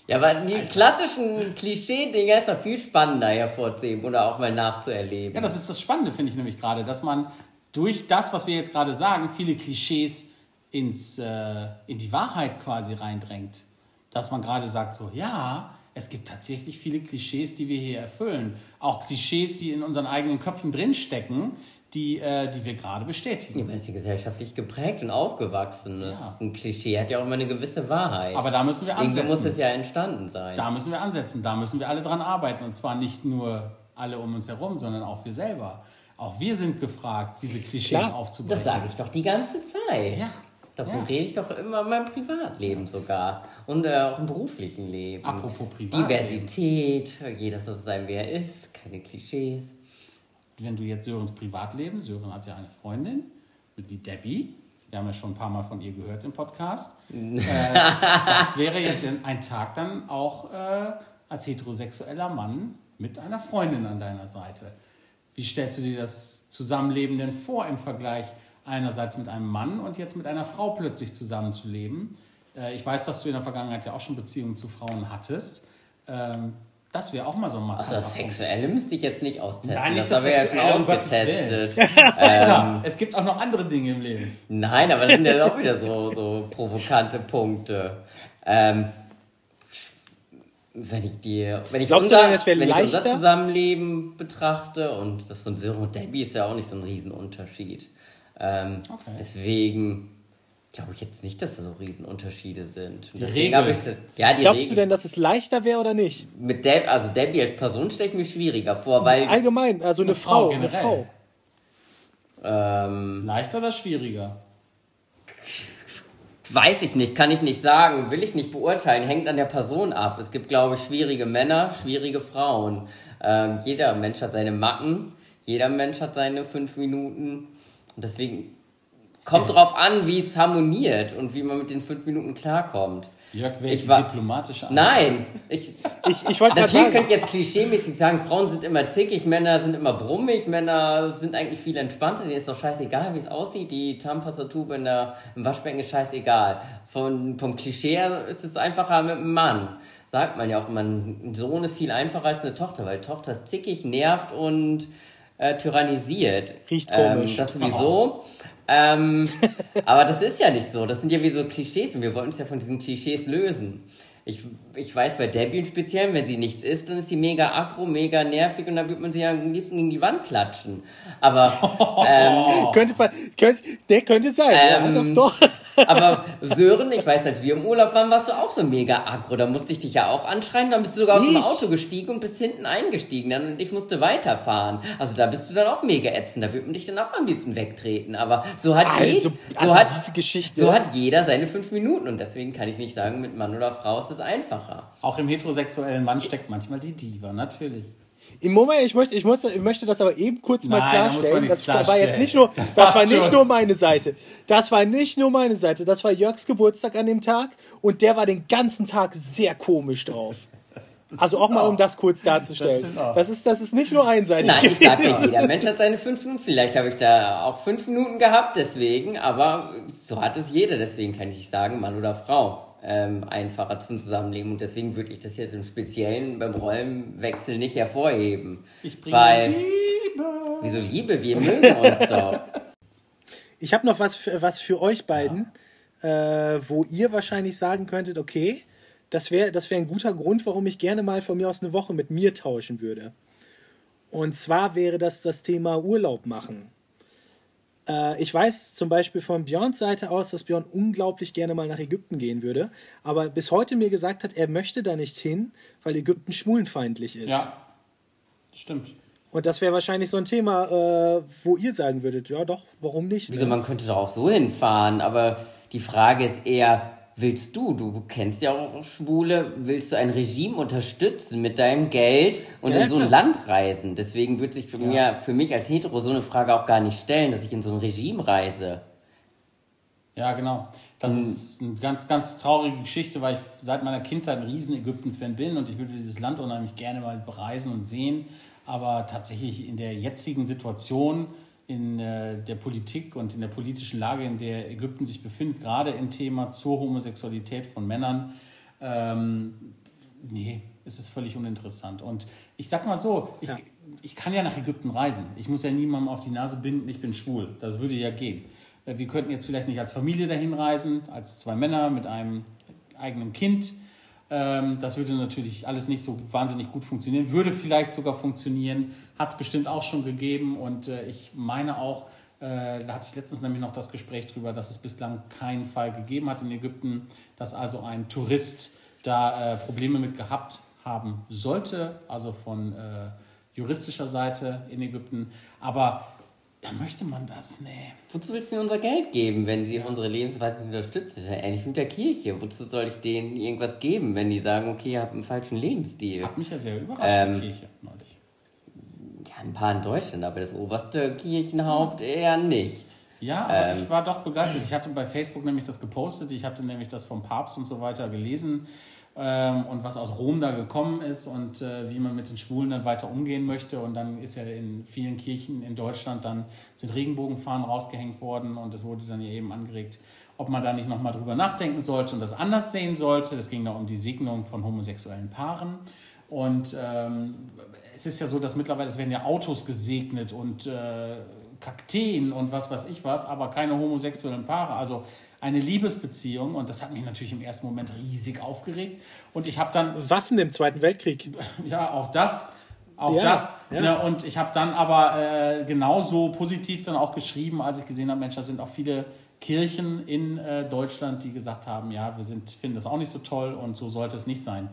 Ja, aber die klassischen Klischee-Dinger ist doch viel spannender hervorzuheben oder auch mal nachzuerleben. Ja, das ist das Spannende, finde ich nämlich gerade, dass man durch das, was wir jetzt gerade sagen, viele Klischees ins, äh, in die Wahrheit quasi reindrängt. Dass man gerade sagt so, ja, es gibt tatsächlich viele Klischees, die wir hier erfüllen. Auch Klischees, die in unseren eigenen Köpfen drinstecken, die, äh, die wir gerade bestätigen. Ja, weil es ja gesellschaftlich geprägt und aufgewachsen ist. Ja. Ein Klischee hat ja auch immer eine gewisse Wahrheit. Aber da müssen wir ansetzen. Irgendwo muss es ja entstanden sein. Da müssen wir ansetzen. Da müssen wir alle dran arbeiten. Und zwar nicht nur alle um uns herum, sondern auch wir selber. Auch wir sind gefragt, diese Klischees Klar, aufzubrechen. Das sage ich doch die ganze Zeit. Ja. Davon ja. rede ich doch immer in meinem Privatleben sogar. Und äh, auch im beruflichen Leben. Apropos Privatleben. Diversität, jeder soll sein, wer er ist, keine Klischees. Wenn du jetzt Sörens Privatleben, Sören hat ja eine Freundin, die Debbie. Wir haben ja schon ein paar Mal von ihr gehört im Podcast. äh, das wäre jetzt ein Tag dann auch äh, als heterosexueller Mann mit einer Freundin an deiner Seite. Wie stellst du dir das Zusammenleben denn vor im Vergleich einerseits mit einem Mann und jetzt mit einer Frau plötzlich zusammenzuleben. Äh, ich weiß, dass du in der Vergangenheit ja auch schon Beziehungen zu Frauen hattest. Ähm, das wäre auch mal so ein Also das Sexuelle müsste ich jetzt nicht austesten. Nein, nicht das, das Sexuelle, ja um ausgetestet. ähm, es gibt auch noch andere Dinge im Leben. Nein, aber das sind ja auch wieder so, so provokante Punkte. Ähm, wenn ich dir, wenn ich, Glaubst unser, du denn, wenn ich unser Zusammenleben betrachte und das von Sören und Debbie ist ja auch nicht so ein Riesenunterschied. Ähm, okay. Deswegen glaube ich jetzt nicht, dass da so Riesenunterschiede sind. Die Regel. Ich, ja, die Glaubst Regel. du denn, dass es leichter wäre oder nicht? Mit Deb, also Debbie als Person stelle ich mir schwieriger vor, weil. Allgemein, also eine, eine Frau, Frau eine Frau. Ähm, Leichter oder schwieriger? Weiß ich nicht, kann ich nicht sagen, will ich nicht beurteilen, hängt an der Person ab. Es gibt, glaube ich, schwierige Männer, schwierige Frauen. Ähm, jeder Mensch hat seine Macken, jeder Mensch hat seine fünf Minuten. Und deswegen kommt drauf an, wie es harmoniert und wie man mit den fünf Minuten klarkommt. Jörg, welche Ich war- diplomatische Antwort? Nein, ich, Ich, ich wollte gerade Natürlich sagen, könnt ihr jetzt klischeemäßig sagen, Frauen sind immer zickig, Männer sind immer brummig, Männer sind eigentlich viel entspannter, denen ist doch scheißegal, wie es aussieht. Die Zahnpastatube in der, im Waschbecken ist scheißegal. Von, vom Klischee her ist es einfacher mit einem Mann. Sagt man ja auch immer, ein Sohn ist viel einfacher als eine Tochter, weil Tochter ist zickig, nervt und äh, tyrannisiert. Riecht komisch. Ähm, das sowieso. Ähm, aber das ist ja nicht so. Das sind ja wie so Klischees und wir wollten uns ja von diesen Klischees lösen. Ich, ich weiß bei Debbie im Speziellen, wenn sie nichts isst, dann ist sie mega aggro, mega nervig und dann wird man sie ja am liebsten gegen die Wand klatschen. Aber, ähm, könnte, könnte, der könnte sein. Ähm, ja, doch, doch. aber Sören, ich weiß, als wir im Urlaub waren, warst du auch so mega aggro. Da musste ich dich ja auch anschreien. Dann bist du sogar aus dem? Auto gestiegen und bist hinten eingestiegen. Dann, und ich musste weiterfahren. Also da bist du dann auch mega ätzend. Da wird man dich dann auch am liebsten wegtreten. Aber so hat, Also, je, so also hat, diese Geschichte. so hat jeder seine fünf Minuten. Und deswegen kann ich nicht sagen, mit Mann oder Frau ist es einfacher. Auch im heterosexuellen Mann steckt manchmal die Diva, natürlich. Im Moment, ich möchte, ich, muss, ich möchte das aber eben kurz mal Nein, da man klarstellen. nichts Das war jetzt klarstellen. nicht nur, Das das, war nicht schon. nur meine Seite. Das war nicht nur meine Seite. Das war Jörgs Geburtstag an dem Tag und der war den ganzen Tag sehr komisch drauf. Also auch mal, um das kurz darzustellen. Das. Das ist, das ist nicht nur einseitig. Nein, ich sag ja, jeder Mensch hat seine fünf Minuten. Vielleicht habe ich da auch fünf Minuten gehabt, deswegen. Aber so hat es jeder. Deswegen kann ich nicht sagen, Mann oder Frau. Ähm, einfacher zum Zusammenleben. Und deswegen würde ich das jetzt im Speziellen beim Rollenwechsel nicht hervorheben. Ich bringe Weil, Liebe. wieso Liebe? Wir mögen uns doch. Ich habe noch was für, was für euch beiden, äh, wo ihr wahrscheinlich sagen könntet, okay, das wäre das wär ein guter Grund, warum ich gerne mal von mir aus eine Woche mit mir tauschen würde. Und zwar wäre das das Thema Urlaub machen. Äh, ich weiß zum Beispiel von Björns Seite aus, dass Björn unglaublich gerne mal nach Ägypten gehen würde, aber bis heute mir gesagt hat, er möchte da nicht hin, weil Ägypten schwulenfeindlich ist. Ja, stimmt. Und das wäre wahrscheinlich so ein Thema, äh, wo ihr sagen würdet, ja doch, warum nicht? Wieso, ne? man könnte doch auch so hinfahren. Aber die Frage ist eher, willst du, du kennst ja auch Schwule, willst du ein Regime unterstützen mit deinem Geld und Ja, in so ein klar. Land reisen? Deswegen wird sich für, mir, für mich als Hetero so eine Frage auch gar nicht stellen, dass ich in so ein Regime reise. Ja, genau. Das Hm. ist eine ganz, ganz traurige Geschichte, weil ich seit meiner Kindheit ein riesen Ägypten-Fan bin und ich würde dieses Land unheimlich gerne mal bereisen und sehen. Aber tatsächlich in der jetzigen Situation, in äh, der Politik und in der politischen Lage, in der Ägypten sich befindet, gerade im Thema zur Homosexualität von Männern, ähm, nee, es ist völlig uninteressant. Und ich sag mal so, ich, Ja. ich kann ja nach Ägypten reisen. Ich muss ja niemandem auf die Nase binden, ich bin schwul. Das würde ja gehen. Äh, Wir könnten jetzt vielleicht nicht als Familie dahin reisen, als zwei Männer mit einem eigenen Kind. Ähm, Das würde natürlich alles nicht so wahnsinnig gut funktionieren. Würde vielleicht sogar funktionieren. Hat es bestimmt auch schon gegeben. Und äh, ich meine auch, äh, da hatte ich letztens nämlich noch das Gespräch drüber, dass es bislang keinen Fall gegeben hat in Ägypten, dass also ein Tourist da äh, Probleme mit gehabt haben sollte, also von juristischer Seite in Ägypten. Aber da möchte man das? Nee. Wozu willst du mir unser Geld geben, wenn sie unsere Lebensweise nicht unterstützen? Das ist ja ähnlich mit der Kirche. Wozu soll ich denen irgendwas geben, wenn die sagen, okay, ihr habt einen falschen Lebensstil? Hat mich ja sehr überrascht, Ähm, die Kirche neulich. Ja, ein paar in Deutschland, aber das oberste Kirchenhaupt eher nicht. Ja, aber Ähm. ich war doch begeistert. Ich hatte bei Facebook nämlich das gepostet. Ich hatte nämlich das vom Papst und so weiter gelesen ähm, und was aus Rom da gekommen ist und äh, wie man mit den Schwulen dann weiter umgehen möchte. Und dann ist ja in vielen Kirchen in Deutschland dann sind Regenbogenfahnen rausgehängt worden und es wurde dann ja eben angeregt, ob man da nicht nochmal drüber nachdenken sollte und das anders sehen sollte. Das ging da um die Segnung von homosexuellen Paaren. Und ähm, es ist ja so, dass mittlerweile, es werden ja Autos gesegnet und äh, Kakteen und was weiß ich was, aber keine homosexuellen Paare. Also eine Liebesbeziehung und das hat mich natürlich im ersten Moment riesig aufgeregt. Und ich habe dann Waffen im Zweiten Weltkrieg. ja, auch das. Auch Ja, das. ja. Ne, und ich habe dann aber äh, genauso positiv dann auch geschrieben, als ich gesehen habe, Mensch, da sind auch viele Kirchen in äh, Deutschland, die gesagt haben, ja, wir sind, finden das auch nicht so toll und so sollte es nicht sein.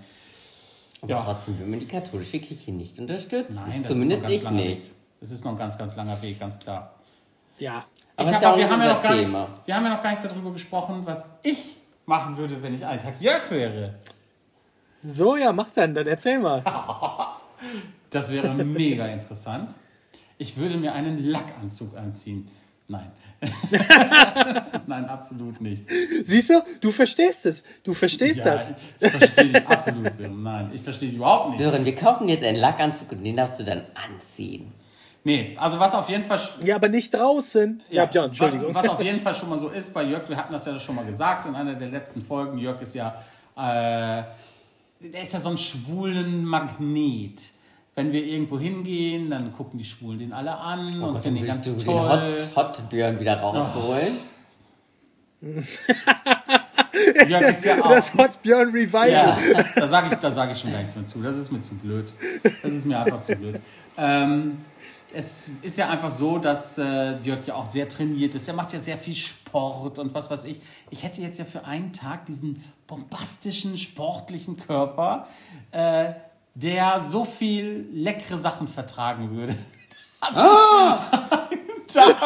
Aber Ja. trotzdem will man die katholische Kirche nicht unterstützen. Nein, das Zumindest ist noch ganz ich langer nicht. Weg. Das ist noch ein ganz, ganz langer Weg, ganz klar. Ja. Aber Ich ist ja hab- auch wir, haben ja noch gar nicht, wir haben ja noch gar nicht darüber gesprochen, was ich machen würde, wenn ich einen Tag Jörg wäre. So, ja, mach dann, dann erzähl mal. Das wäre mega interessant. Ich würde mir einen Lackanzug anziehen. Nein. Nein, absolut nicht. Siehst du, du verstehst es. Du verstehst Ja, das. ich, verstehe dich absolut. Sören. Nein, ich verstehe dich überhaupt nicht. Sören, wir kaufen jetzt einen Lackanzug und den darfst du dann anziehen. Nee, also was auf jeden Fall Ja, aber nicht draußen. Ja, Björn, was, Entschuldigung. was auf jeden Fall schon mal so ist bei Jörg, wir hatten das ja schon mal gesagt in einer der letzten Folgen. Jörg ist ja, äh, der ist ja so ein schwulen Magnet. Wenn wir irgendwo hingehen, dann gucken die Schwulen den alle an Oh und Gott, dann finden willst ganz du den toll. Hot, Hot Björn wieder rausholen. Jörg ist ja auch. Das Hot Björn Revival. Ja, da sage ich, da sag ich schon gar nichts mehr zu. Das ist mir zu blöd. Das ist mir einfach zu blöd. Ähm, es ist ja einfach so, dass äh, Jörg ja auch sehr trainiert ist. Er macht ja sehr viel Sport und was weiß ich. Ich hätte jetzt ja für einen Tag diesen bombastischen, sportlichen Körper, äh, der so viel leckere Sachen vertragen würde. Ich einen Tag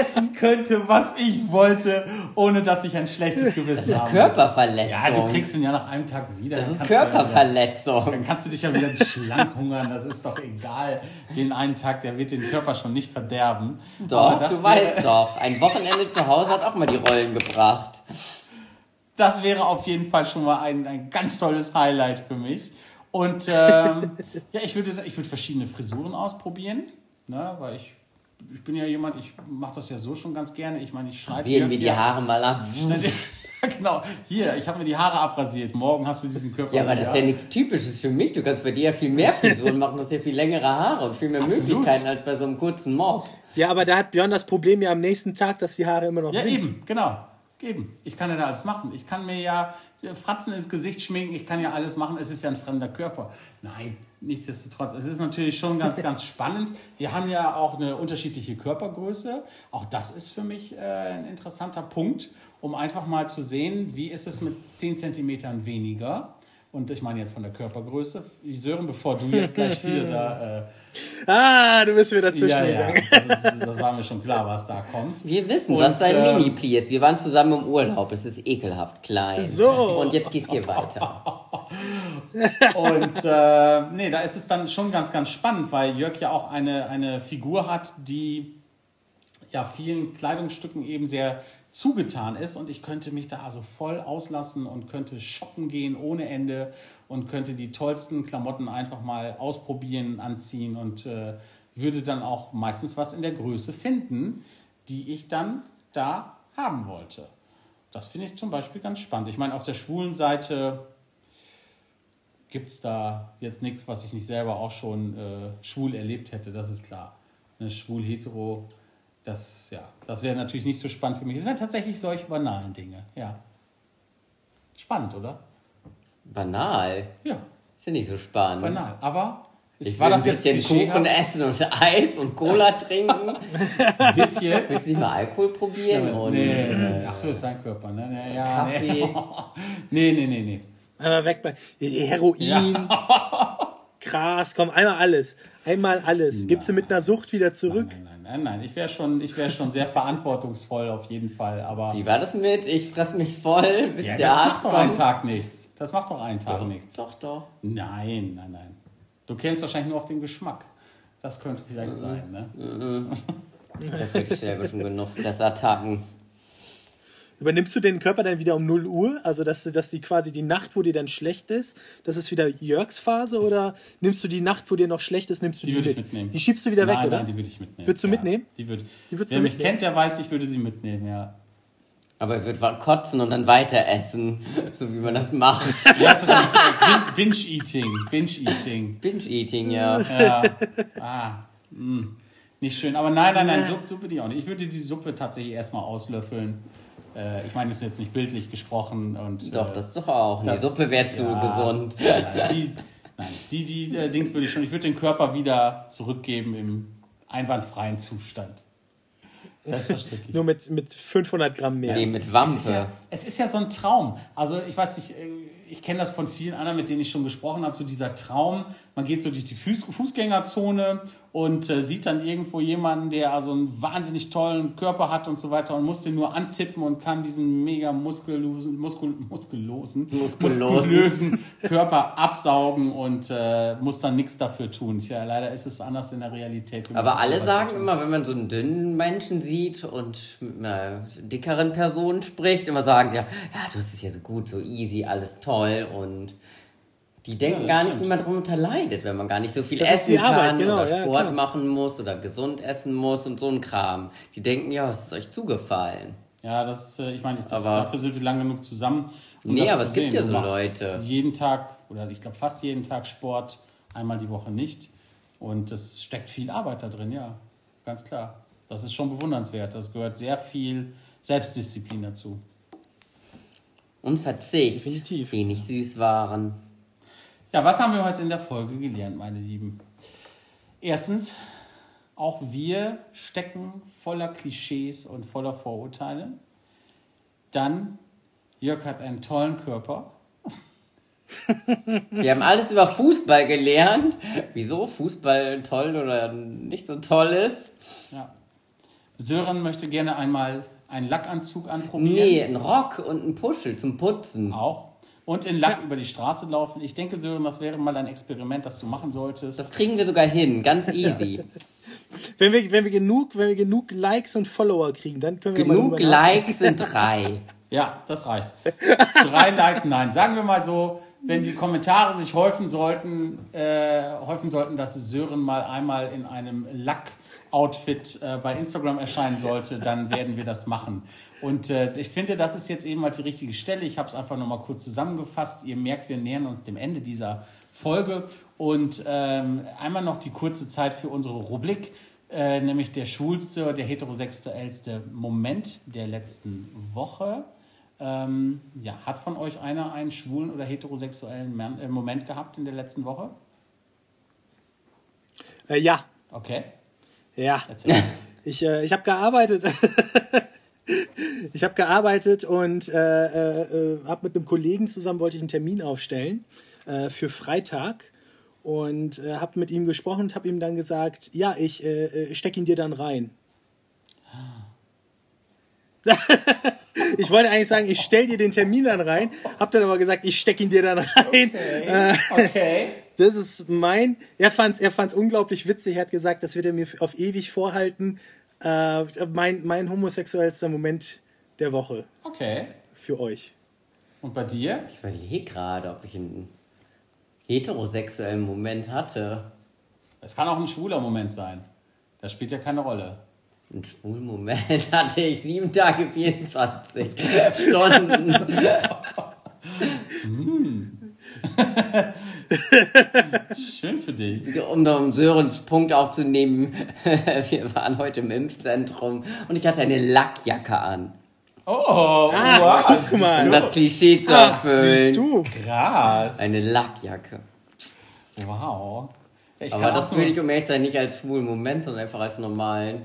essen könnte, was ich wollte, ohne dass ich ein schlechtes Gewissen habe. Körperverletzung. Ja, du kriegst ihn ja nach einem Tag wieder. das ist du ja wieder- Körperverletzung. Dann kannst du dich ja wieder schlank hungern, das ist doch egal. Den einen Tag, der wird den Körper schon nicht verderben. Doch, das du weißt doch. Ein Wochenende zu Hause hat auch mal die Rollen gebracht. Das wäre auf jeden Fall schon mal ein, ein ganz tolles Highlight für mich. Und ähm, ja, ich würde, ich würde verschiedene Frisuren ausprobieren, ne, weil ich, ich bin ja jemand, ich mache das ja so schon ganz gerne. Ich meine, ich schneide Wählen wir die ja- Haare mal ab. genau, hier, ich habe mir die Haare abrasiert. Morgen hast du diesen Körper. Ja, aber das ist ja nichts Typisches für mich. Du kannst bei dir ja viel mehr Frisuren machen, du hast ja viel längere Haare und viel mehr Absolut. Möglichkeiten als bei so einem kurzen Mob. Ja, aber da hat Björn das Problem ja am nächsten Tag, dass die Haare immer noch Ja, sind. eben, genau. Eben. Ich kann ja da alles machen. Ich kann mir ja Fratzen ins Gesicht schminken, ich kann ja alles machen. Es ist ja ein fremder Körper. Nein, nichtsdestotrotz. Es ist natürlich schon ganz, ganz spannend. Wir haben ja auch eine unterschiedliche Körpergröße. Auch das ist für mich äh, ein interessanter Punkt, um einfach mal zu sehen, wie ist es mit 10 Zentimetern weniger. Und ich meine jetzt von der Körpergröße. Sören, bevor du jetzt gleich wieder da. Äh, Ah, du bist wieder dazwischen ja, ja, das, ist, das war mir schon klar, was da kommt. Wir wissen, Und, was dein äh, Mini-Pli ist. Wir waren zusammen im Urlaub. Es ist ekelhaft klein. So. Und jetzt geht's hier weiter. Und äh, nee, da ist es dann schon ganz, ganz spannend, weil Jörg ja auch eine, eine Figur hat, die ja vielen Kleidungsstücken eben sehr zugetan ist und ich könnte mich da also voll auslassen und könnte shoppen gehen ohne Ende und könnte die tollsten Klamotten einfach mal ausprobieren, anziehen und äh, würde dann auch meistens was in der Größe finden, die ich dann da haben wollte. Das finde ich zum Beispiel ganz spannend. Ich meine, auf der schwulen Seite gibt es da jetzt nichts, was ich nicht selber auch schon äh, schwul erlebt hätte, das ist klar. Ne, schwul, hetero, das, ja, das wäre natürlich nicht so spannend für mich. Es wären tatsächlich solche banalen Dinge, ja. Spannend, oder? Banal. Ja, Ist ja nicht so spannend. banal. Aber es Ich war will das ein jetzt bisschen klischeehaft? Kuchen essen und Eis und Cola trinken. Ein bisschen. Willst du nicht mal Alkohol probieren? und, nee, äh, ach so ist dein Körper, ne? Nee, ja, nee. Kaffee. nee, nee, nee, nee. Einmal weg bei Heroin, Gras, komm, einmal alles. Einmal alles. Gibst du mit einer Sucht wieder zurück? Nein, nein, nein, nein. Ich wäre schon, ich wär schon sehr verantwortungsvoll auf jeden Fall. Aber Wie war das mit? Ich fress mich voll, bis ja, der das Arzt macht doch kommt. einen Tag nichts. Das macht doch einen Tag nichts. Doch, doch. Nein, nein, nein. Du kämst wahrscheinlich nur auf den Geschmack. Das könnte vielleicht sein, ne? Hätte ich selber schon genug Fressattacken. Übernimmst du den Körper dann wieder um 0 Uhr? Also, dass, dass die quasi die Nacht, wo dir dann schlecht ist, das ist wieder Jörgs Phase? Oder nimmst du die Nacht, wo dir noch schlecht ist, nimmst du Die die, würde ich mit? mitnehmen. Die schiebst du wieder nein, weg, oder? Nein, die würde ich mitnehmen. Würdest du ja. mitnehmen? Die würde. Die würdest Wer du mich mitnehmen? kennt, der weiß, ich würde sie mitnehmen, ja. Aber er wird kotzen und dann weiter essen, so wie man das macht. Ja, das ist Binge-Eating. Binge-Eating. Binge-Eating, ja. Ja. Ah, mh. Nicht schön. Aber nein, nein, nein, Suppe, Suppe die auch nicht. Ich würde die Suppe tatsächlich erstmal auslöffeln. Äh, ich meine, das ist jetzt nicht bildlich gesprochen. Und, Doch, äh, das doch auch. Die das- Suppe wäre zu ja, gesund. Nein, die, nein, die, die äh, Dings würde ich schon. Ich würde den Körper wieder zurückgeben im einwandfreien Zustand. Selbstverständlich. Nur mit, mit 500 Gramm mehr. Nee, mit Es ist, Wampe. ja, es ist ja so ein Traum. Also ich weiß nicht, äh, ich kenne das von vielen anderen, mit denen ich schon gesprochen habe, so dieser Traum, man geht so durch die Fuß, Fußgängerzone und äh, sieht dann irgendwo jemanden, der also einen wahnsinnig tollen Körper hat und so weiter und muss den nur antippen und kann diesen mega muskulösen, muskul, muskulösen, Muskulösen. Körper absaugen und äh, muss dann nichts dafür tun. Ja, leider ist es anders in der Realität. Aber alle sagen immer, wenn man so einen dünnen Menschen sieht und mit einer dickeren Person spricht, immer sagen ja, ja, du hast es ja so gut, so easy, alles toll und die denken das gar nicht, stimmt. wie man darunter leidet, wenn man gar nicht so viel Das essen die Arbeit, kann genau, oder ja, Sport klar. machen muss oder gesund essen muss und so ein Kram. Die denken, ja, es ist euch zugefallen. Ja, das, äh, ich meine, das, Aber- dafür sind wir lang genug zusammen. Um Nee, das aber zu es gibt sehen. ja Du so Leute. Jeden Tag, oder ich glaube fast jeden Tag Sport, einmal die Woche nicht. Und es steckt viel Arbeit da drin, ja. Ganz klar. Das ist schon bewundernswert. Das gehört sehr viel Selbstdisziplin dazu. Und Verzicht, Definitiv. wenig Süßwaren. Ja, was haben wir heute in der Folge gelernt, meine Lieben? Erstens, auch wir stecken voller Klischees und voller Vorurteile. Dann, Jörg hat einen tollen Körper. Wir haben alles über Fußball gelernt. Wieso Fußball toll oder nicht so toll ist? Ja. Sören möchte gerne einmal einen Lackanzug anprobieren. Nee, ein Rock und ein Puschel zum Putzen. Auch. Und in Lack über die Straße laufen. Ich denke, Sören, das wäre mal ein Experiment, das du machen solltest. Das kriegen wir sogar hin, ganz easy. Wenn wir, wenn wir genug, wenn wir genug Likes und Follower kriegen, dann können wir Genug. Likes sind drei. Ja, das reicht. Drei Likes, nein. Sagen wir mal so, wenn die Kommentare sich häufen sollten, äh, häufen sollten, dass Sören mal einmal in einem Lack-Outfit äh, bei Instagram erscheinen sollte, dann werden wir das machen. Und äh, ich finde, das ist jetzt eben mal die richtige Stelle. Ich habe es einfach nochmal kurz zusammengefasst. Ihr merkt, wir nähern uns dem Ende dieser Folge. Und ähm, einmal noch die kurze Zeit für unsere Rubrik, äh, nämlich der schwulste, der heterosexuellste Moment der letzten Woche. Ähm, ja, hat von euch einer einen schwulen oder heterosexuellen äh, Moment gehabt in der letzten Woche? Äh, ja, Okay, ja. erzähl. Ich, äh, ich habe gearbeitet. ich habe gearbeitet und äh, äh, äh, habe mit einem Kollegen zusammen wollte ich einen Termin aufstellen äh, für Freitag und äh, habe mit ihm gesprochen und habe ihm dann gesagt, ja, ich äh, äh, steck ihn dir dann rein. ich wollte eigentlich sagen, ich stell dir den Termin dann rein, habe dann aber gesagt, ich steck ihn dir dann rein. Äh, Okay. Das ist mein. Er fand's, er fand's unglaublich witzig. Er hat gesagt, das wird er mir auf ewig vorhalten. Äh, mein, mein homosexuellster Moment der Woche Okay. für euch. Und bei dir? Ich überlege gerade, ob ich einen heterosexuellen Moment hatte. Es kann auch ein schwuler Moment sein. Das spielt ja keine Rolle. Einen schwulen Moment hatte ich sieben Tage 24 Stunden. Schön für dich. Um noch um Sörens Punkt aufzunehmen, wir waren heute im Impfzentrum und ich hatte eine Lackjacke an, Oh, Ah, wow. guck mal. um das Klischee zu Ach, siehst erfüllen. du. Krass. Eine Lackjacke. Wow. Ich Aber kann das würde ich um ehrlich sein nicht als schwulen Moment, sondern einfach als normalen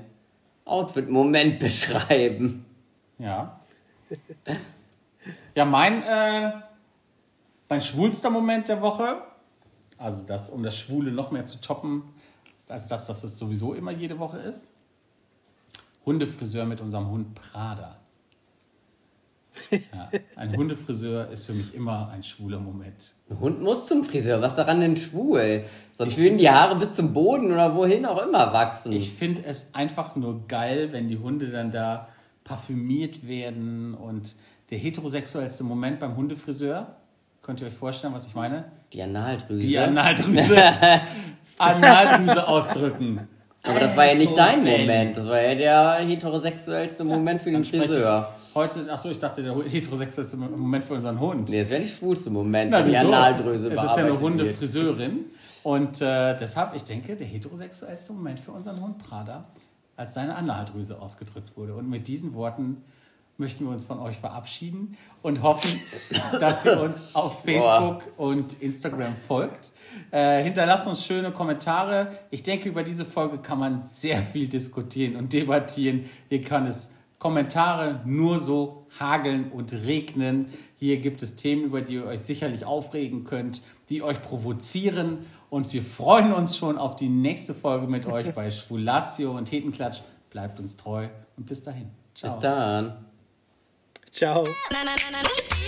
Outfit-Moment beschreiben. Ja. Ja, mein, äh, mein schwulster Moment der Woche, also das, um das Schwule noch mehr zu toppen, als das, das es sowieso immer jede Woche ist. Hundefriseur mit unserem Hund Prada. Ja, ein Hundefriseur ist für mich immer ein schwuler Moment. Ein Hund muss zum Friseur, was daran denn schwul? Sonst Ich würden die Haare bis zum Boden oder wohin auch immer wachsen. Ich finde es einfach nur geil, wenn die Hunde dann da parfümiert werden und der heterosexuellste Moment beim Hundefriseur, könnt ihr euch vorstellen, was ich meine? die Analdrüse. Die Analdrüse, Analdrüse ausdrücken. Aber das war ja nicht dein. Moment. Das war ja der heterosexuellste Moment für den Friseur. Heute, achso, ich dachte, der heterosexuellste Moment für unseren Hund. Nee, das wäre der schwulste Moment, Na, wenn die? Analdrüse Es ist ja eine bearbeitet wird. Hundefriseurin. Und äh, deshalb, ich denke, der heterosexuellste Moment für unseren Hund Prada, als seine Analdrüse ausgedrückt wurde. Und mit diesen Worten möchten wir uns von euch verabschieden und hoffen, dass ihr uns auf Facebook und Instagram folgt. Äh, hinterlasst uns schöne Kommentare. Ich denke, über diese Folge kann man sehr viel diskutieren und debattieren. Hier kann es Kommentare nur so hageln und regnen. Hier gibt es Themen, über die ihr euch sicherlich aufregen könnt, die euch provozieren. Und wir freuen uns schon auf die nächste Folge mit euch bei Schwulatio und Hetenklatsch. Bleibt uns treu und bis dahin. Ciao. Bis dann. Ciao. Na, na, na, na.